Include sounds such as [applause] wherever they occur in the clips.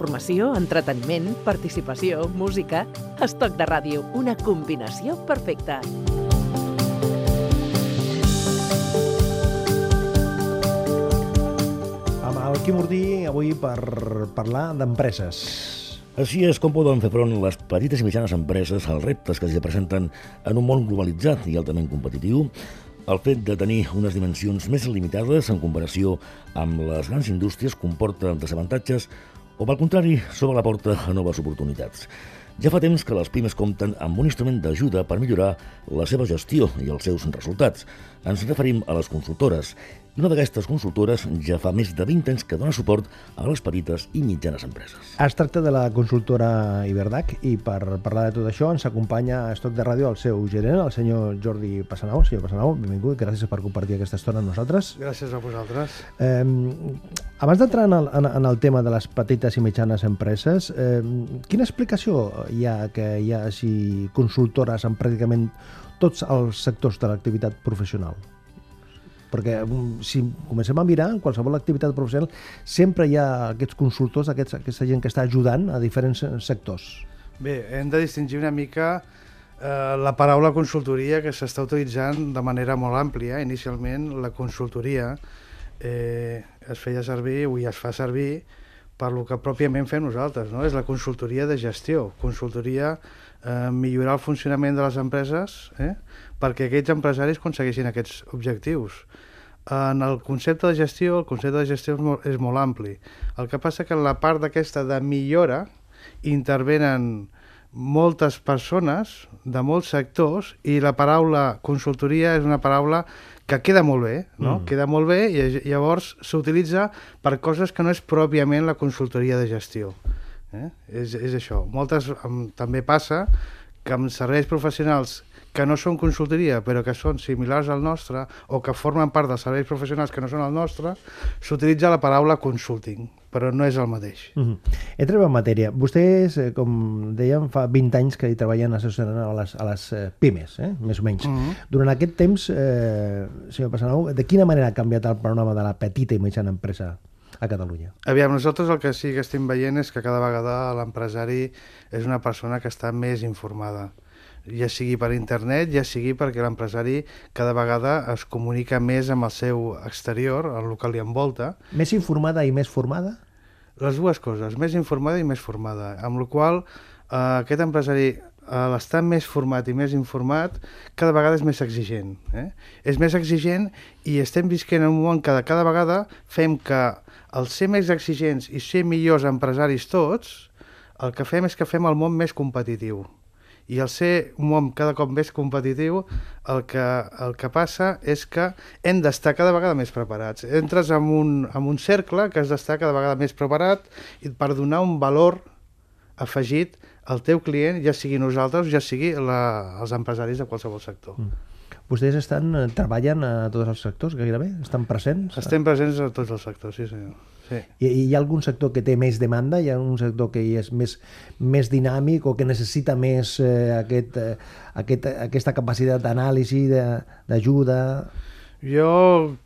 Informació, entreteniment, participació, música... Estoc de ràdio, una combinació perfecta. Amb el Quim Urdí avui per parlar d'empreses. Així és com poden fer front les petites i mitjanes empreses als reptes que s'hi presenten en un món globalitzat i altament competitiu, el fet de tenir unes dimensions més limitades en comparació amb les grans indústries comporta desavantatges o, pel contrari, s'obre la porta a noves oportunitats. Ja fa temps que les pimes compten amb un instrument d'ajuda per millorar la seva gestió i els seus resultats. Ens referim a les consultores. I una d'aquestes consultores ja fa més de 20 anys que dona suport a les petites i mitjanes empreses. Es tracta de la consultora Iberdac i per parlar de tot això ens acompanya a Estoc de Ràdio el seu gerent, el senyor Jordi Passanau. Senyor Passanau, benvingut, gràcies per compartir aquesta estona amb nosaltres. Gràcies a vosaltres. Eh, abans d'entrar en, el, en, en el tema de les petites i mitjanes empreses, eh, quina explicació hi ha que hi hagi consultores en pràcticament tots els sectors de l'activitat professional? perquè mm, si comencem a mirar en qualsevol activitat professional sempre hi ha aquests consultors, aquests, aquesta gent que està ajudant a diferents sectors. Bé, hem de distingir una mica eh, la paraula consultoria que s'està utilitzant de manera molt àmplia. Inicialment la consultoria eh, es feia servir, avui es fa servir per lo que pròpiament fem nosaltres, no? és la consultoria de gestió, consultoria eh, millorar el funcionament de les empreses eh, perquè aquests empresaris aconsegueixin aquests objectius. En el concepte de gestió, el concepte de gestió és molt, és molt ampli. El que passa que en la part d'aquesta de millora intervenen moltes persones de molts sectors i la paraula consultoria és una paraula que queda molt bé, no? Mm. Queda molt bé i llavors s'utilitza per coses que no és pròpiament la consultoria de gestió. Eh? És, és això. Moltes també passa que amb serveis professionals que no són consultoria però que són similars al nostre o que formen part dels serveis professionals que no són el nostre, s'utilitza la paraula consulting, però no és el mateix. Uh -huh. Entrem en matèria. Vostès, eh, com dèiem, fa 20 anys que hi treballen assessorant a les, a les eh, pimes, eh? més o menys. Uh -huh. Durant aquest temps, eh, senyor Passanau, de quina manera ha canviat el panorama de la petita i mitjana empresa a Catalunya? Aviam, nosaltres el que sí que estem veient és que cada vegada l'empresari és una persona que està més informada ja sigui per internet, ja sigui perquè l'empresari cada vegada es comunica més amb el seu exterior, el que li envolta. Més informada i més formada? Les dues coses, més informada i més formada, amb la qual eh, aquest empresari a l'estar més format i més informat, cada vegada és més exigent. Eh? És més exigent i estem visquent en un món que cada vegada fem que el ser més exigents i ser millors empresaris tots, el que fem és que fem el món més competitiu i al ser un món cada cop més competitiu, el que, el que passa és que hem d'estar cada vegada més preparats. Entres en un, en un cercle que has d'estar cada vegada més preparat i per donar un valor afegit al teu client, ja sigui nosaltres, ja sigui la, els empresaris de qualsevol sector. Mm. Vostès estan, eh, treballen a tots els sectors, gairebé? Estan presents? Estem presents a tots els sectors, sí senyor. Sí. I, I hi ha algun sector que té més demanda? Hi ha un sector que és més, més dinàmic o que necessita més eh, aquest, eh, aquest, aquesta capacitat d'anàlisi, d'ajuda? Jo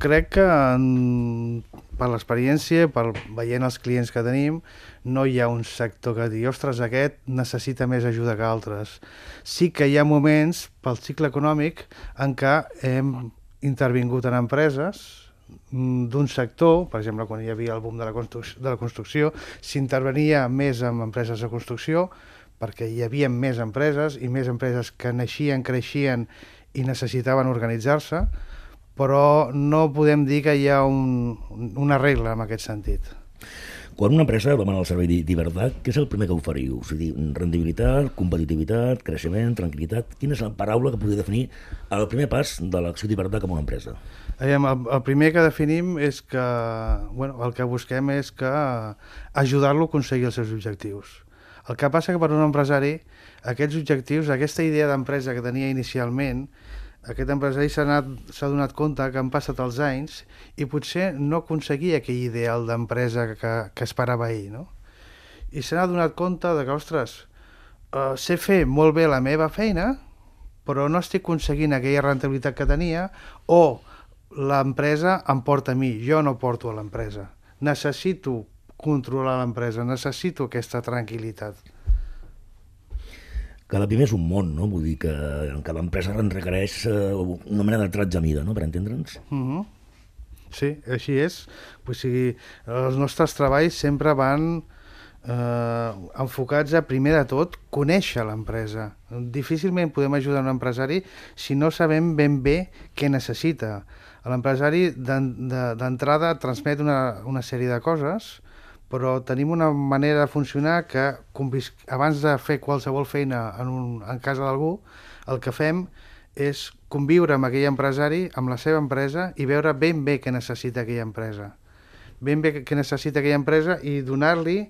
crec que en, per l'experiència, per veient els clients que tenim, no hi ha un sector que digui, ostres, aquest necessita més ajuda que altres. Sí que hi ha moments, pel cicle econòmic, en què hem intervingut en empreses d'un sector, per exemple, quan hi havia el boom de la construcció, de la construcció s'intervenia més en empreses de construcció perquè hi havia més empreses i més empreses que naixien, creixien i necessitaven organitzar-se, però no podem dir que hi ha un, una regla en aquest sentit. Quan una empresa demana el servei d'Iberdac, què és el primer que oferiu? O sigui, rendibilitat, competitivitat, creixement, tranquil·litat... Quina és la paraula que podria definir el primer pas de l'acció d'Iberdac com a empresa? El, el primer que definim és que, bueno, el que busquem és que ajudar-lo a aconseguir els seus objectius. El que passa que per un empresari aquests objectius, aquesta idea d'empresa que tenia inicialment, aquest empresari s'ha donat compte que han passat els anys i potser no aconseguia aquell ideal d'empresa que, que esperava ell, no? I se n'ha donat compte de que, ostres, uh, sé fer molt bé la meva feina, però no estic aconseguint aquella rentabilitat que tenia, o l'empresa em porta a mi, jo no porto a l'empresa. Necessito controlar l'empresa, necessito aquesta tranquil·litat. Cada pime és un món, no? Vull dir que cada empresa en requereix eh, una mena de tratge mida, no?, per entendre'ns. Uh -huh. Sí, així és. O sigui, els nostres treballs sempre van eh, enfocats a, primer de tot, conèixer l'empresa. Difícilment podem ajudar un empresari si no sabem ben bé què necessita. L'empresari d'entrada transmet una, una sèrie de coses, però tenim una manera de funcionar que abans de fer qualsevol feina en, un, en casa d'algú, el que fem és conviure amb aquell empresari, amb la seva empresa, i veure ben bé què necessita aquella empresa. Ben bé què necessita aquella empresa i donar-li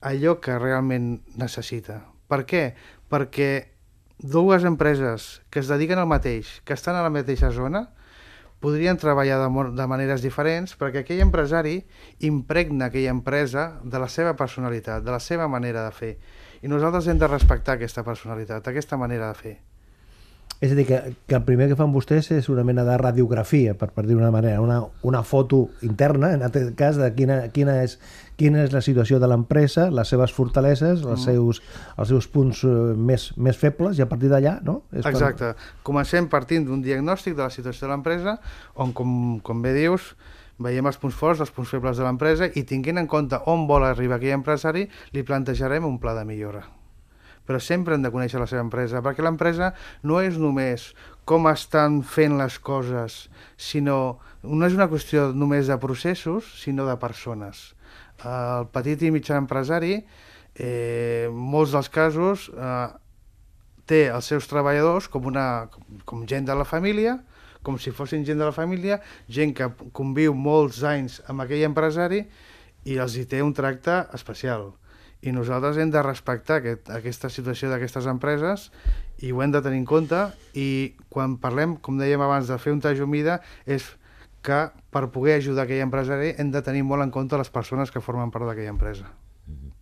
allò que realment necessita. Per què? Perquè dues empreses que es dediquen al mateix, que estan a la mateixa zona, podrien treballar de, de maneres diferents perquè aquell empresari impregna aquella empresa de la seva personalitat, de la seva manera de fer. I nosaltres hem de respectar aquesta personalitat, aquesta manera de fer. És a dir, que, que el primer que fan vostès és una mena de radiografia, per, per dir una manera, una, una foto interna, en aquest cas, de quina, quina, és, quina és la situació de l'empresa, les seves fortaleses, els, mm. seus, els seus punts uh, més, més febles, i a partir d'allà, no? És Exacte. Per... Comencem partint d'un diagnòstic de la situació de l'empresa, on, com, com bé dius, veiem els punts forts, els punts febles de l'empresa, i tinguent en compte on vol arribar aquell empresari, li plantejarem un pla de millora però sempre hem de conèixer la seva empresa, perquè l'empresa no és només com estan fent les coses, sinó no és una qüestió només de processos, sinó de persones. El petit i mitjà empresari, eh, molts dels casos, eh, té els seus treballadors com, una, com gent de la família, com si fossin gent de la família, gent que conviu molts anys amb aquell empresari i els hi té un tracte especial i nosaltres hem de respectar aquest, aquesta situació d'aquestes empreses i ho hem de tenir en compte i quan parlem, com dèiem abans, de fer un tall humida és que per poder ajudar aquell empresari hem de tenir molt en compte les persones que formen part d'aquella empresa. Mm-hmm.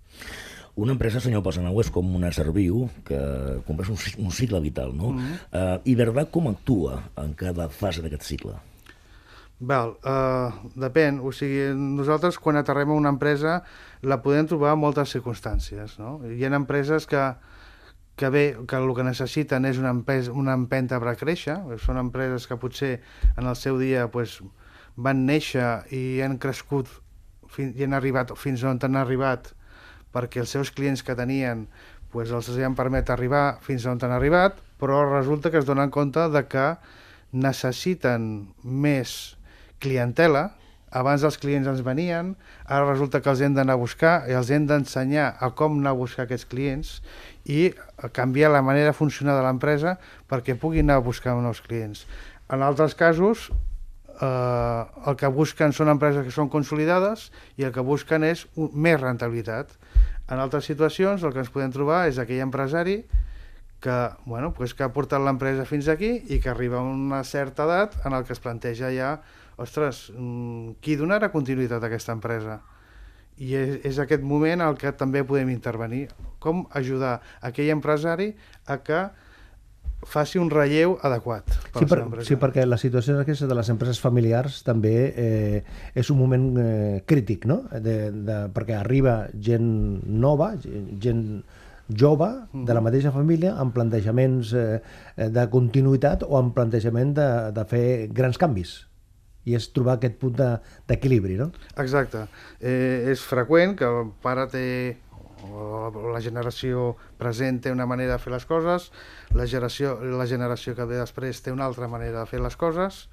Una empresa, senyor Pasanau, és com una serviu que compleix un, un cicle vital, no? Mm -hmm. uh, I Verdà com actua en cada fase d'aquest cicle? Val, uh, depèn. O sigui, nosaltres quan aterrem a una empresa la podem trobar en moltes circumstàncies. No? Hi ha empreses que, que bé, que el que necessiten és una, empesa, una empenta per créixer. Són empreses que potser en el seu dia pues, van néixer i han crescut i han arribat fins on han arribat perquè els seus clients que tenien pues, els han permet arribar fins on han arribat, però resulta que es donen compte de que necessiten més clientela, abans els clients ens venien, ara resulta que els hem d'anar a buscar i els hem d'ensenyar a com anar a buscar aquests clients i canviar la manera de funcionar de l'empresa perquè puguin anar a buscar nous clients. En altres casos, eh, el que busquen són empreses que són consolidades i el que busquen és un, més rentabilitat. En altres situacions el que ens podem trobar és aquell empresari que, bueno, pues que ha portat l'empresa fins aquí i que arriba a una certa edat en el que es planteja ja ostres, mm, qui donarà continuïtat a aquesta empresa? I és, és aquest moment el que també podem intervenir. Com ajudar aquell empresari a que faci un relleu adequat. Per sí, per, sí, perquè la situació aquesta de les empreses familiars també eh, és un moment eh, crític, no? De, de, perquè arriba gent nova, gent jove de la mateixa família amb plantejaments eh, de continuïtat o amb plantejament de, de fer grans canvis i és trobar aquest punt d'equilibri, no? Exacte. Eh, és freqüent que el pare té la generació present té una manera de fer les coses, la generació, la generació que ve després té una altra manera de fer les coses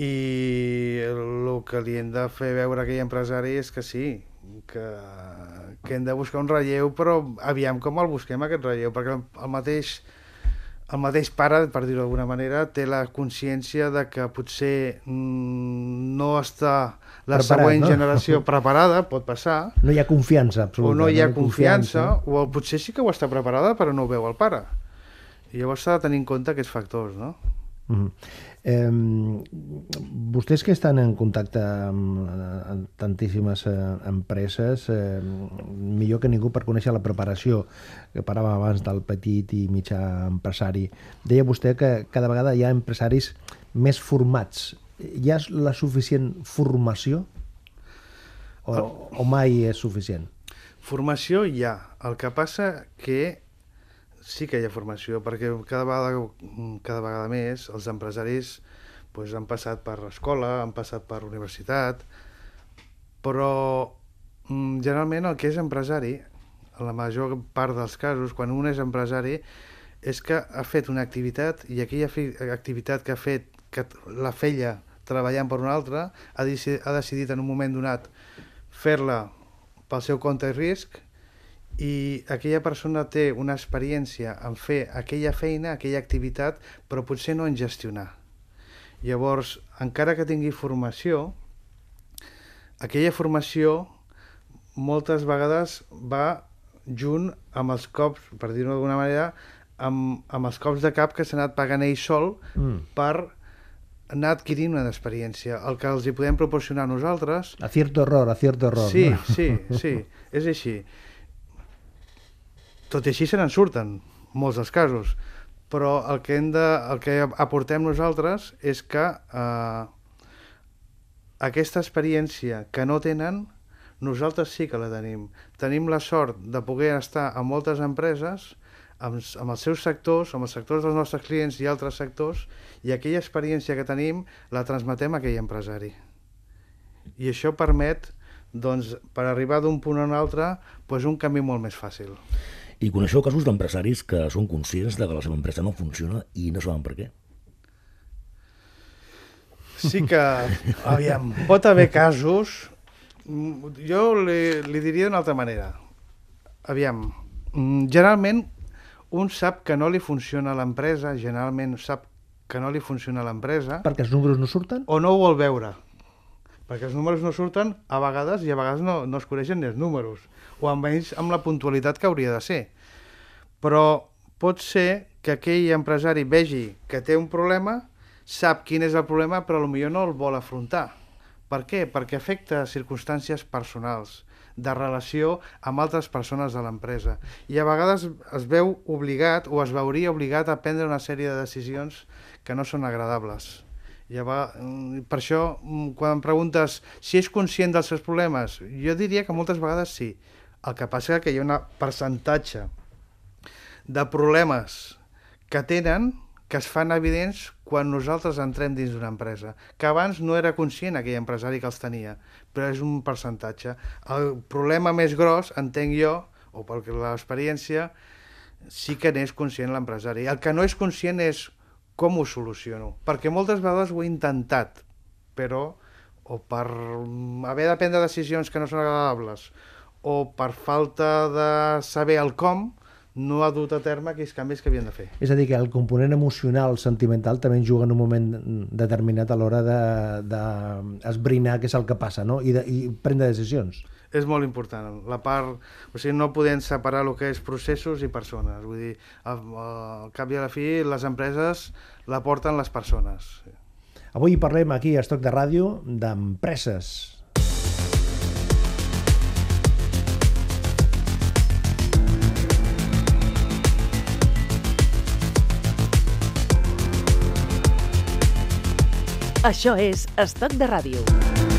i el que li hem de fer veure a aquell empresari és que sí, que, que hem de buscar un relleu, però aviam com el busquem aquest relleu, perquè el mateix el mateix pare, per dir-ho d'alguna manera, té la consciència de que potser mm, no està la Preparat, següent no? generació [laughs] preparada, pot passar. No hi ha confiança absoluta. O no hi ha no confiança, confiança, o potser sí que ho està preparada però no ho veu el pare. I llavors s'ha de tenir en compte aquests factors, no? Mm -hmm. eh, vostès que estan en contacte amb, amb tantíssimes eh, empreses, eh, millor que ningú per conèixer la preparació, que paràvem abans del petit i mitjà empresari. Deia vostè que cada vegada hi ha empresaris més formats. Hi ha la suficient formació? O, o mai és suficient? Formació hi ha. El que passa que sí que hi ha formació, perquè cada vegada, cada vegada més els empresaris pues, han passat per escola, han passat per universitat, però mm, generalment el que és empresari, en la major part dels casos, quan un és empresari, és que ha fet una activitat i aquella activitat que ha fet, que la feia treballant per una altra, ha, ha decidit en un moment donat fer-la pel seu compte i risc i aquella persona té una experiència en fer aquella feina, aquella activitat, però potser no en gestionar. Llavors, encara que tingui formació, aquella formació moltes vegades va junt amb els cops, per dir-ho d'alguna manera, amb, amb els cops de cap que s'ha anat pagant ell sol mm. per anar adquirint una experiència. El que els hi podem proporcionar nosaltres... A cierto error, a cierto error. Sí, no? sí, sí, és així. Tot i així se n'en surten, molts dels casos, però el que, hem de, el que aportem nosaltres és que eh, aquesta experiència que no tenen, nosaltres sí que la tenim. Tenim la sort de poder estar a moltes empreses, amb, amb els seus sectors, amb els sectors dels nostres clients i altres sectors, i aquella experiència que tenim la transmetem a aquell empresari. I això permet, doncs, per arribar d'un punt a un altre, doncs un camí molt més fàcil. I coneixeu casos d'empresaris que són conscients de que la seva empresa no funciona i no saben per què? Sí que, aviam, pot haver casos... Jo li, li diria d'una altra manera. Aviam, generalment un sap que no li funciona l'empresa, generalment sap que no li funciona l'empresa... Perquè els números no surten? O no ho vol veure. Perquè els números no surten a vegades i a vegades no, no es coneixen ni els números o almenys amb la puntualitat que hauria de ser. Però pot ser que aquell empresari vegi que té un problema, sap quin és el problema, però potser no el vol afrontar. Per què? Perquè afecta circumstàncies personals, de relació amb altres persones de l'empresa. I a vegades es veu obligat o es veuria obligat a prendre una sèrie de decisions que no són agradables. Llavors, mm, per això, mm, quan em preguntes si és conscient dels seus problemes, jo diria que moltes vegades sí, el que passa és que hi ha un percentatge de problemes que tenen que es fan evidents quan nosaltres entrem dins d'una empresa, que abans no era conscient aquell empresari que els tenia, però és un percentatge. El problema més gros, entenc jo, o per l'experiència, sí que n'és conscient l'empresari. El que no és conscient és com ho soluciono, perquè moltes vegades ho he intentat, però o per haver de prendre decisions que no són agradables, o per falta de saber el com, no ha dut a terme aquells canvis que havien de fer. És a dir, que el component emocional, sentimental, també juga en un moment determinat a l'hora d'esbrinar de, què és el que passa no? I, de, i prendre decisions. És molt important. La part, o sigui, no podem separar el que és processos i persones. Vull dir, al, al cap i a la fi, les empreses la porten les persones. Avui parlem aquí a Estoc de Ràdio d'empreses, Això és Estoc de Ràdio.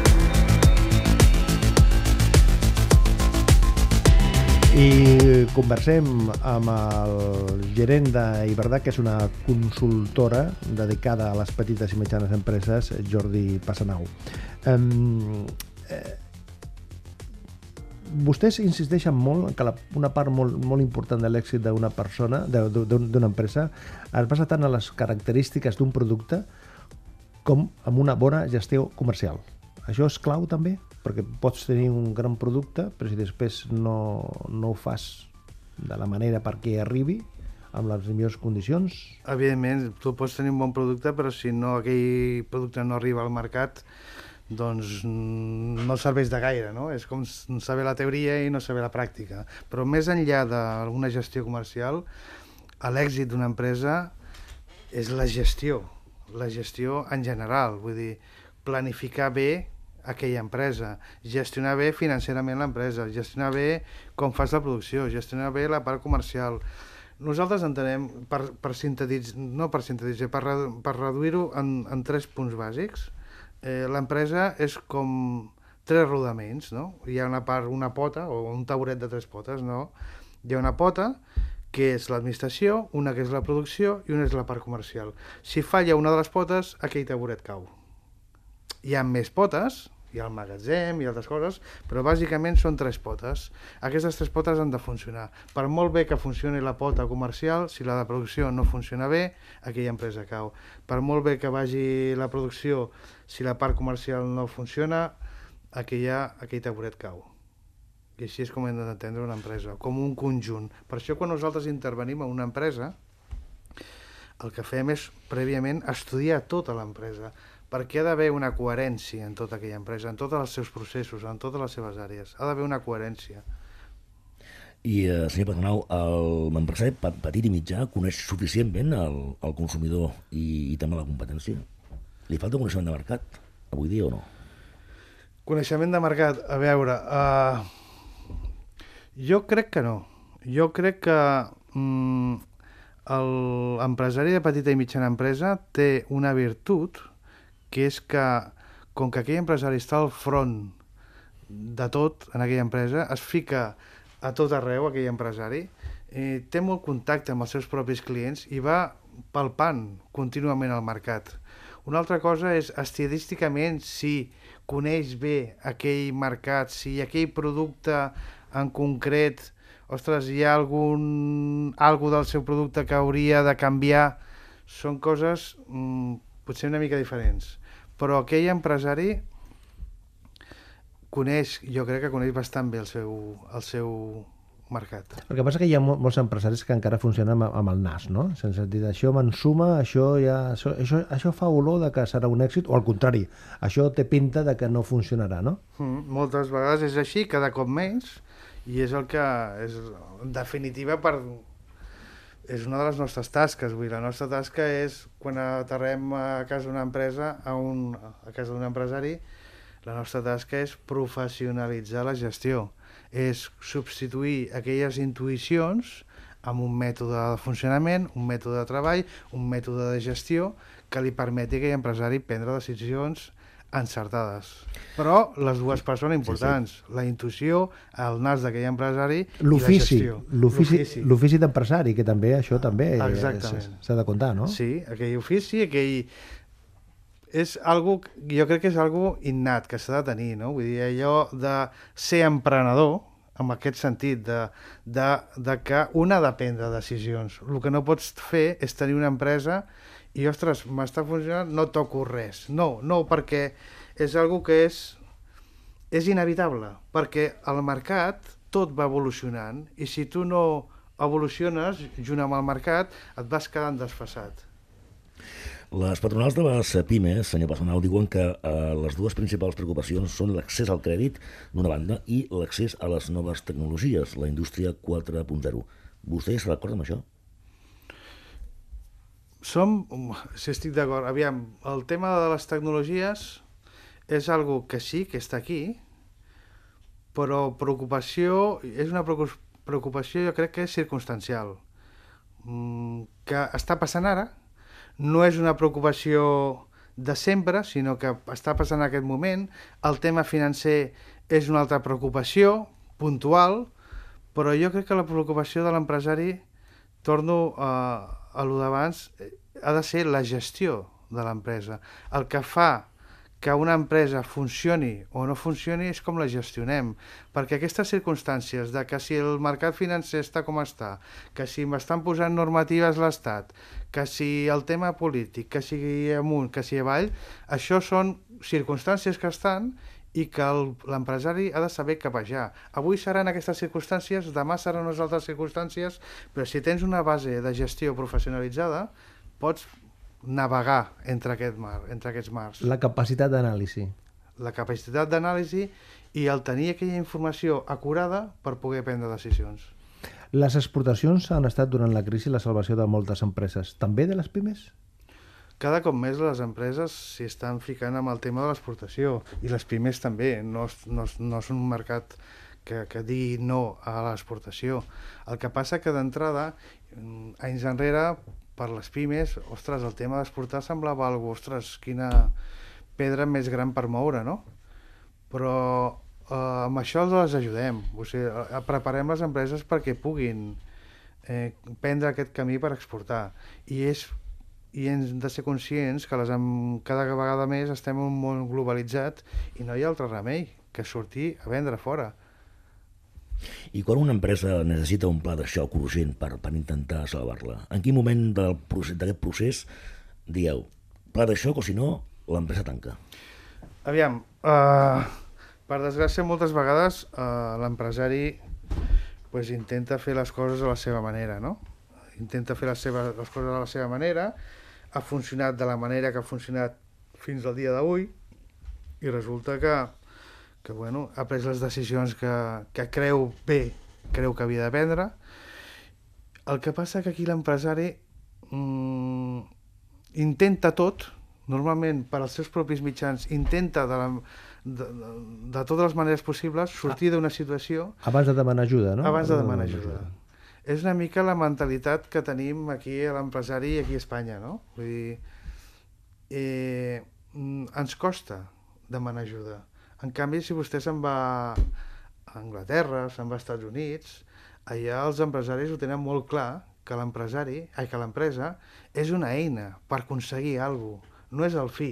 I conversem amb el gerent d'Iberdà, que és una consultora dedicada a les petites i mitjanes empreses, Jordi Passanau. Um, eh, vostès insisteixen molt que la, una part molt, molt important de l'èxit d'una persona, d'una empresa, es basa tant en les característiques d'un producte com amb una bona gestió comercial. Això és clau també, perquè pots tenir un gran producte, però si després no, no ho fas de la manera perquè arribi, amb les millors condicions... Evidentment, tu pots tenir un bon producte, però si no aquell producte no arriba al mercat, doncs no serveix de gaire, no? És com saber la teoria i no saber la pràctica. Però més enllà d'alguna gestió comercial, l'èxit d'una empresa és la gestió, la gestió en general, vull dir, planificar bé aquella empresa, gestionar bé financerament l'empresa, gestionar bé com fas la producció, gestionar bé la part comercial. Nosaltres entenem, per, per sintetitzar, no per sintetitzar, per, per reduir-ho en, en tres punts bàsics, eh, l'empresa és com tres rodaments, no? Hi ha una part, una pota, o un taburet de tres potes, no? Hi ha una pota, que és l'administració, una que és la producció i una és la part comercial. Si falla una de les potes, aquell taburet cau. Hi ha més potes, hi ha el magatzem i altres coses, però bàsicament són tres potes. Aquestes tres potes han de funcionar. Per molt bé que funcioni la pota comercial, si la de producció no funciona bé, aquella empresa cau. Per molt bé que vagi la producció, si la part comercial no funciona, aquella, aquell taburet cau. I així és com hem d'entendre una empresa, com un conjunt. Per això quan nosaltres intervenim en una empresa, el que fem és prèviament estudiar tota l'empresa, perquè ha d'haver una coherència en tota aquella empresa, en tots els seus processos, en totes les seves àrees. Ha d'haver una coherència. I, eh, senyor Patronau, l'empresari petit i mitjà coneix suficientment el, el consumidor i, i també la competència? Li falta coneixement de mercat, avui dia o no? Coneixement de mercat, a veure... Uh, jo crec que no. Jo crec que mm, l'empresari de petita i mitjana empresa té una virtut que és que, com que aquell empresari està al front de tot en aquella empresa, es fica a tot arreu, aquell empresari, eh, té molt contacte amb els seus propis clients i va palpant contínuament al mercat. Una altra cosa és, estadísticament, si coneix bé aquell mercat, si aquell producte en concret, ostres, hi ha algun algo del seu producte que hauria de canviar, són coses mm, potser una mica diferents però aquell empresari coneix, jo crec que coneix bastant bé el seu, el seu mercat. El que passa que hi ha molts empresaris que encara funcionen amb, amb el nas, no? Sense dir, això m'ensuma, això ja... Això, això, això fa olor de que serà un èxit, o al contrari, això té pinta de que no funcionarà, no? Mm, moltes vegades és així, cada cop menys, i és el que és en definitiva per és una de les nostres tasques. Vull dir, la nostra tasca és, quan aterrem a casa d'una empresa, a, un, a casa d'un empresari, la nostra tasca és professionalitzar la gestió. És substituir aquelles intuïcions amb un mètode de funcionament, un mètode de treball, un mètode de gestió que li permeti a aquell empresari prendre decisions encertades. Però les dues parts són importants. Sí, sí. La intuïció, el nas d'aquell empresari i la gestió. L'ofici d'empresari, que també això també s'ha de comptar, no? Sí, aquell ofici, aquell... És algo, jo crec que és algo innat que s'ha de tenir, no? Vull dir, allò de ser emprenedor, en aquest sentit, de, de, de que una ha de prendre decisions. El que no pots fer és tenir una empresa i, ostres, m'està funcionant, no toco res. No, no, perquè és algo que és, és inevitable, perquè el mercat tot va evolucionant i si tu no evoluciones junt amb el mercat et vas quedant desfasat. Les patronals de les pimes, senyor Passanau, diuen que eh, les dues principals preocupacions són l'accés al crèdit, d'una banda, i l'accés a les noves tecnologies, la indústria 4.0. Vostè està d'acord amb això? Som, si estic d'acord, aviam, el tema de les tecnologies és algo que sí, que està aquí, però preocupació, és una preocupació jo crec que és circumstancial, mm, que està passant ara, no és una preocupació de sempre, sinó que està passant en aquest moment, el tema financer és una altra preocupació, puntual, però jo crec que la preocupació de l'empresari, torno a, a lo d'abans eh, ha de ser la gestió de l'empresa. El que fa que una empresa funcioni o no funcioni és com la gestionem, perquè aquestes circumstàncies de que si el mercat financer està com està, que si m'estan posant normatives l'Estat, que si el tema polític, que sigui amunt, que sigui avall, això són circumstàncies que estan i que l'empresari ha de saber capejar. Avui seran aquestes circumstàncies, demà seran unes altres circumstàncies, però si tens una base de gestió professionalitzada, pots navegar entre, aquest mar, entre aquests mars. La capacitat d'anàlisi. La capacitat d'anàlisi i el tenir aquella informació acurada per poder prendre decisions. Les exportacions han estat durant la crisi la salvació de moltes empreses, també de les pimes? Cada cop més les empreses s'hi estan ficant amb el tema de l'exportació i les pimes també, no, no, no és un mercat que, que digui no a l'exportació. El que passa que d'entrada, mm, anys enrere, per les pimes, ostres, el tema d'exportar semblava algo, ostres, quina pedra més gran per moure, no? però eh, amb això les ajudem. O sigui, eh, preparem les empreses perquè puguin eh, prendre aquest camí per exportar. I és i hem de ser conscients que les, amb, cada vegada més estem en un món globalitzat i no hi ha altre remei que sortir a vendre fora. I quan una empresa necessita un pla de xoc urgent per, per intentar salvar-la, en quin moment d'aquest procés dieu pla de xoc o si no, l'empresa tanca? Aviam, uh, per desgràcia moltes vegades uh, l'empresari pues, intenta fer les coses a la seva manera, no? Intenta fer les, seves, les coses a la seva manera, ha funcionat de la manera que ha funcionat fins al dia d'avui i resulta que, que bueno, ha pres les decisions que, que creu bé, creu que havia de prendre. El que passa que aquí l'empresari mm, intenta tot, normalment per als seus propis mitjans, intenta de, la, de, de, de totes les maneres possibles sortir d'una situació... Abans de demanar ajuda, no? Abans de demanar ajuda. És una mica la mentalitat que tenim aquí a l'empresari i aquí a Espanya, no? Vull dir, eh, mm, ens costa demanar ajuda. En canvi, si vostè se'n va a Anglaterra, se'n va als Estats Units, allà els empresaris ho tenen molt clar que l'empresari, que l'empresa és una eina per aconseguir alguna cosa, no és el fi.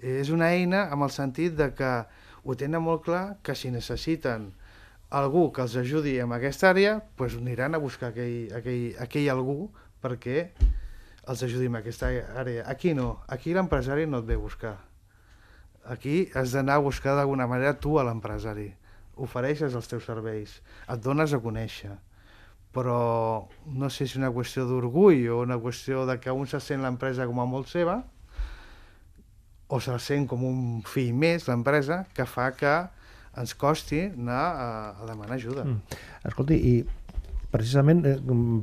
És una eina amb el sentit de que ho tenen molt clar que si necessiten algú que els ajudi en aquesta àrea, doncs aniran a buscar aquell, aquell, aquell algú perquè els ajudi en aquesta àrea. Aquí no, aquí l'empresari no et ve a buscar. Aquí has d'anar a buscar d'alguna manera tu a l'empresari. Ofereixes els teus serveis, et dones a conèixer. Però no sé si una qüestió d'orgull o una qüestió de que un se sent l'empresa com a molt seva o se sent com un fill més, l'empresa, que fa que ens costi anar a, a demanar ajuda. Mm. Escolti, i precisament eh,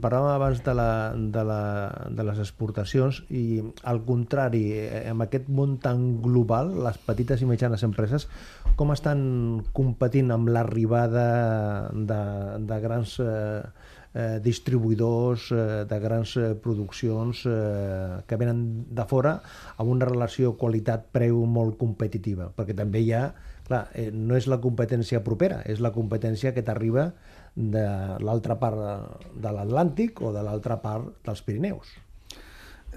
parlàvem abans de, la, de, la, de les exportacions i al contrari, eh, amb aquest món tan global, les petites i mitjanes empreses com estan competint amb l'arribada de, de grans eh, eh, distribuïdors, eh, de grans eh, produccions eh, que venen de fora amb una relació qualitat-preu molt competitiva, perquè també hi ha Clar, eh, no és la competència propera, és la competència que t'arriba de l'altra part de l'Atlàntic o de l'altra part dels Pirineus.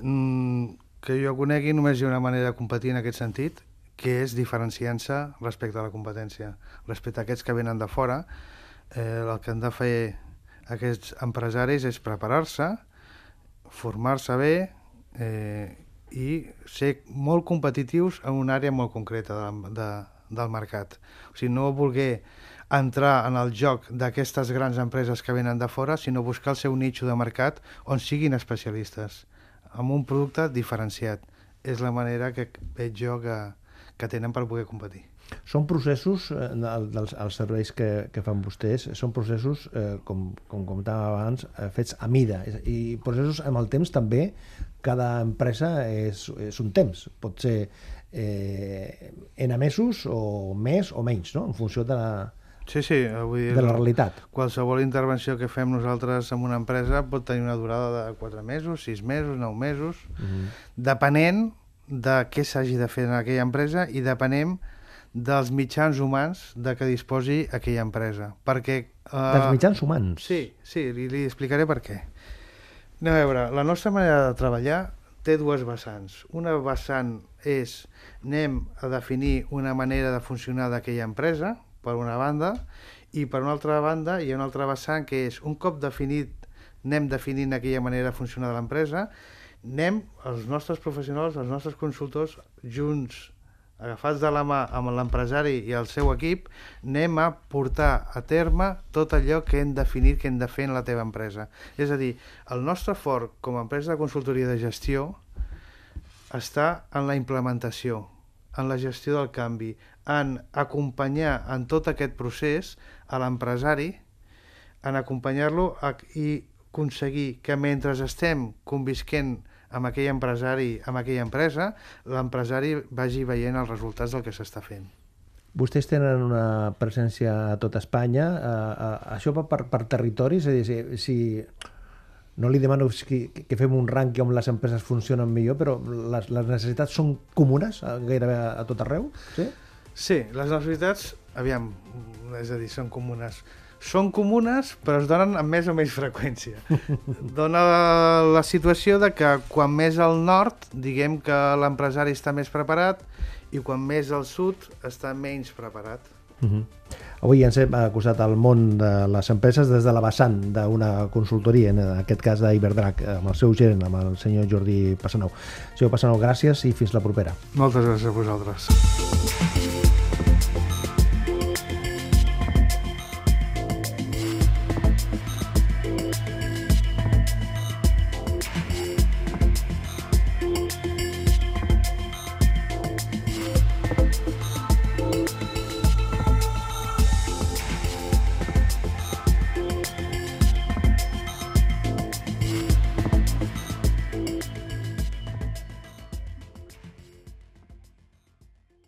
Mm, que jo conegui només hi ha una manera de competir en aquest sentit, que és diferenciant-se respecte a la competència. Respecte a aquests que venen de fora, eh, el que han de fer aquests empresaris és preparar-se, formar-se bé eh, i ser molt competitius en una àrea molt concreta de, de, del mercat. O sigui, no voler entrar en el joc d'aquestes grans empreses que venen de fora, sinó buscar el seu nitxo de mercat on siguin especialistes, amb un producte diferenciat. És la manera que veig jo que, que tenen per poder competir. Són processos, eh, dels els serveis que, que fan vostès, són processos, eh, com, com comentàvem abans, eh, fets a mida. I processos amb el temps també, cada empresa és, és un temps. Pot ser eh, en mesos o més o menys, no? en funció de la, sí, sí, vull dir, de la realitat. Qualsevol intervenció que fem nosaltres en una empresa pot tenir una durada de 4 mesos, 6 mesos, 9 mesos, mm -hmm. depenent de què s'hagi de fer en aquella empresa i depenem dels mitjans humans de què disposi aquella empresa. Perquè, uh, dels mitjans humans? Sí, sí, li, li explicaré per què. Anem a veure, la nostra manera de treballar té dues vessants. Una vessant és anem a definir una manera de funcionar d'aquella empresa, per una banda, i per una altra banda hi ha una altra vessant que és un cop definit, anem definint aquella manera de funcionar de l'empresa, anem, els nostres professionals, els nostres consultors, junts agafats de la mà amb l'empresari i el seu equip, anem a portar a terme tot allò que hem definit que hem de fer en la teva empresa. És a dir, el nostre fort com a empresa de consultoria de gestió està en la implementació, en la gestió del canvi, en acompanyar en tot aquest procés a l'empresari, en acompanyar-lo i aconseguir que mentre estem convisquent amb aquell empresari, amb aquella empresa, l'empresari vagi veient els resultats del que s'està fent. Vostès tenen una presència a tot Espanya. Uh, uh, això va per, per territoris? És a dir, si, si no li demano que, que fem un rànquing on les empreses funcionen millor, però les, les necessitats són comunes a, gairebé a, a tot arreu? Sí? Sí, les necessitats, aviam, és a dir, són comunes. Són comunes, però es donen amb més o menys freqüència. [laughs] Dona la situació de que quan més al nord, diguem que l'empresari està més preparat i quan més al sud està menys preparat. Uh -huh. Avui ens hem acusat al món de les empreses des de la vessant d'una consultoria, en aquest cas d'Iberdrac, amb el seu gerent, amb el senyor Jordi Passanau. Senyor Passanau, gràcies i fins la propera. Moltes gràcies a vosaltres.